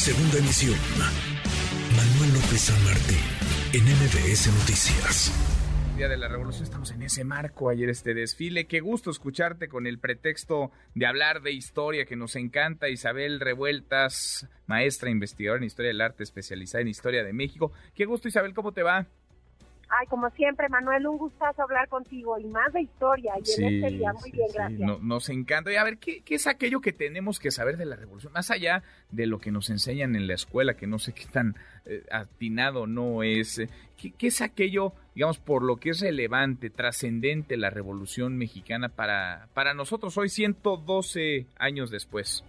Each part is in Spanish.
Segunda emisión. Manuel López San Martín, en MBS Noticias. Día de la Revolución estamos en ese marco, ayer este desfile. Qué gusto escucharte con el pretexto de hablar de historia que nos encanta. Isabel Revueltas, maestra investigadora en Historia del Arte, especializada en Historia de México. Qué gusto Isabel, ¿cómo te va? Ay, como siempre, Manuel, un gustazo hablar contigo y más de historia. Y en este día, muy bien, gracias. nos encanta. Y a ver, ¿qué, es aquello que tenemos que saber de la revolución? Más allá de lo que nos enseñan en la escuela, que no sé qué tan eh, atinado no es. Eh, ¿qué, es aquello, digamos, por lo que es relevante, trascendente la revolución mexicana para, para nosotros hoy, 112 años después?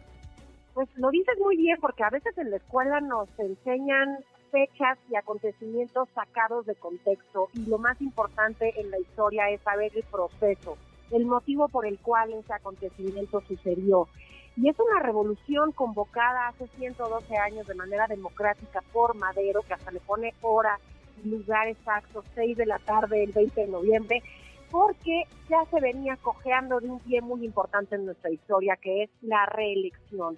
Pues lo dices muy bien, porque a veces en la escuela nos enseñan fechas y acontecimientos sacados de contexto y lo más importante en la historia es saber el proceso, el motivo por el cual ese acontecimiento sucedió. Y es una revolución convocada hace 112 años de manera democrática por Madero, que hasta le pone hora y lugar exacto, 6 de la tarde el 20 de noviembre, porque ya se venía cojeando de un pie muy importante en nuestra historia, que es la reelección.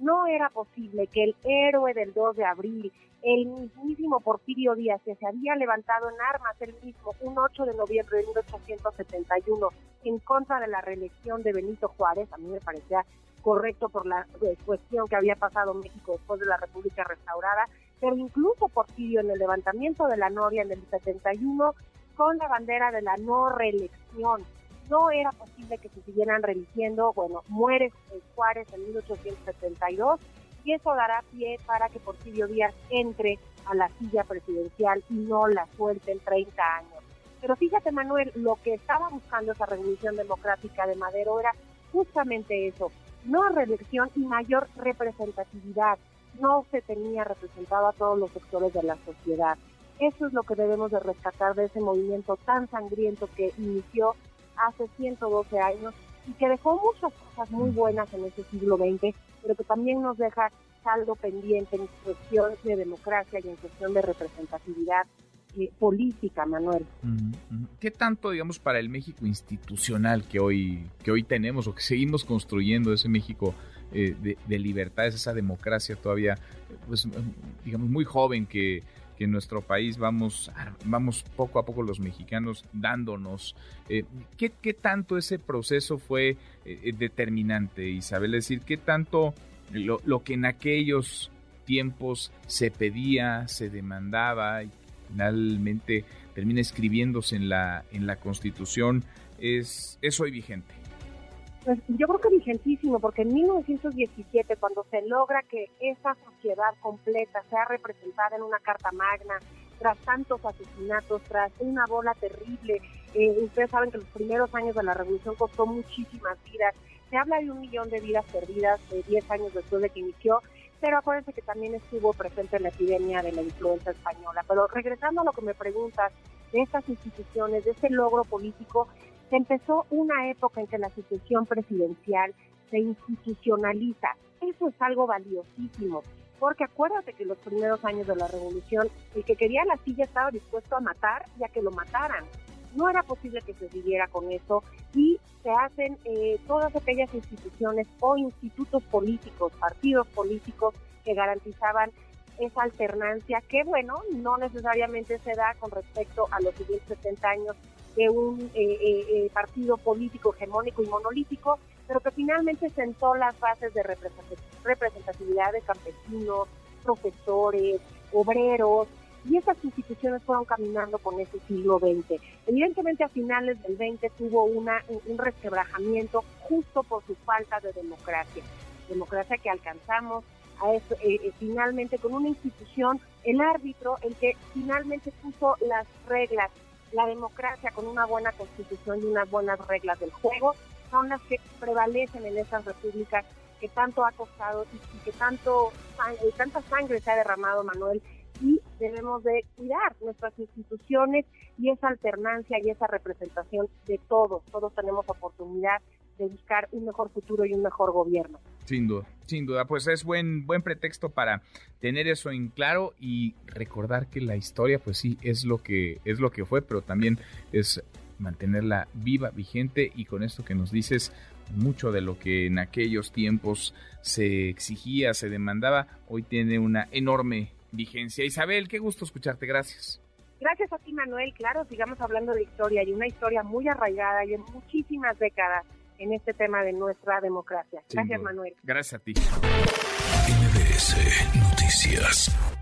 No era posible que el héroe del 2 de abril, el mismísimo Porfirio Díaz, que se había levantado en armas el mismo un 8 de noviembre de 1871 en contra de la reelección de Benito Juárez, a mí me parecía correcto por la eh, cuestión que había pasado México después de la República restaurada, pero incluso Porfirio en el levantamiento de la Noria en el 71 con la bandera de la no reelección. No era posible que se siguieran religiendo, bueno, muere Juárez en 1872 y eso dará pie para que Porfirio Díaz entre a la silla presidencial y no la suelte en 30 años. Pero fíjate, Manuel, lo que estaba buscando esa revolución democrática de Madero era justamente eso, no reelección y mayor representatividad. No se tenía representado a todos los sectores de la sociedad. Eso es lo que debemos de rescatar de ese movimiento tan sangriento que inició hace 112 años y que dejó muchas cosas muy buenas en ese siglo XX, pero que también nos deja saldo pendiente en cuestión de democracia y en cuestión de representatividad eh, política, Manuel. ¿Qué tanto, digamos, para el México institucional que hoy, que hoy tenemos o que seguimos construyendo ese México eh, de, de, libertades, esa democracia todavía, pues, digamos, muy joven que que en nuestro país vamos, vamos poco a poco los mexicanos dándonos. Eh, ¿qué, tanto ese proceso fue eh, determinante, Isabel? Es decir, ¿qué tanto lo, lo, que en aquellos tiempos se pedía, se demandaba y finalmente termina escribiéndose en la, en la Constitución es, es hoy vigente? Pues yo creo que vigentísimo, porque en 1917, cuando se logra que esa sociedad completa sea representada en una carta magna, tras tantos asesinatos, tras una bola terrible, eh, ustedes saben que los primeros años de la revolución costó muchísimas vidas, se habla de un millón de vidas perdidas de 10 años después de que inició, pero acuérdense que también estuvo presente la epidemia de la influenza española. Pero regresando a lo que me preguntas de estas instituciones, de ese logro político, se empezó una época en que la sucesión presidencial se institucionaliza. Eso es algo valiosísimo, porque acuérdate que los primeros años de la revolución, el que quería la silla estaba dispuesto a matar y a que lo mataran. No era posible que se siguiera con eso y se hacen eh, todas aquellas instituciones o institutos políticos, partidos políticos que garantizaban esa alternancia que, bueno, no necesariamente se da con respecto a los siguientes 70 años de un eh, eh, eh, partido político hegemónico y monolítico, pero que finalmente sentó las bases de representatividad de campesinos, profesores, obreros, y esas instituciones fueron caminando con ese siglo XX. Evidentemente a finales del XX tuvo una, un resquebrajamiento justo por su falta de democracia, democracia que alcanzamos a finalmente con una institución, el árbitro, el que finalmente puso las reglas la democracia con una buena constitución y unas buenas reglas del juego son las que prevalecen en esas repúblicas que tanto ha costado y, que tanto eh, tanta sangre se ha derramado, Manuel, y debemos de cuidar nuestras instituciones y esa alternancia y esa representación de todos. Todos tenemos oportunidad de buscar un mejor futuro y un mejor gobierno. Sin duda, sin duda, pues es buen, buen pretexto para tener eso en claro y recordar que la historia, pues sí, es lo que, es lo que fue, pero también es mantenerla viva, vigente y con esto que nos dices, mucho de lo que en aquellos tiempos se exigía, se demandaba, hoy tiene una enorme vigencia. Isabel, qué gusto escucharte, gracias. Gracias a ti, Manuel. Claro, sigamos hablando de historia y una historia muy arraigada y en muchísimas décadas en este tema de nuestra democracia. Gracias, Manuel. Gracias a ti. MBS Noticias.